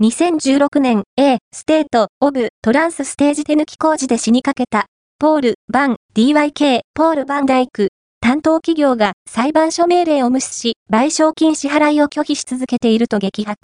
2016年 A ステートオブトランスステージ手抜き工事で死にかけたポール・バン DYK ポール・バンダイク担当企業が裁判所命令を無視し賠償金支払いを拒否し続けていると激白。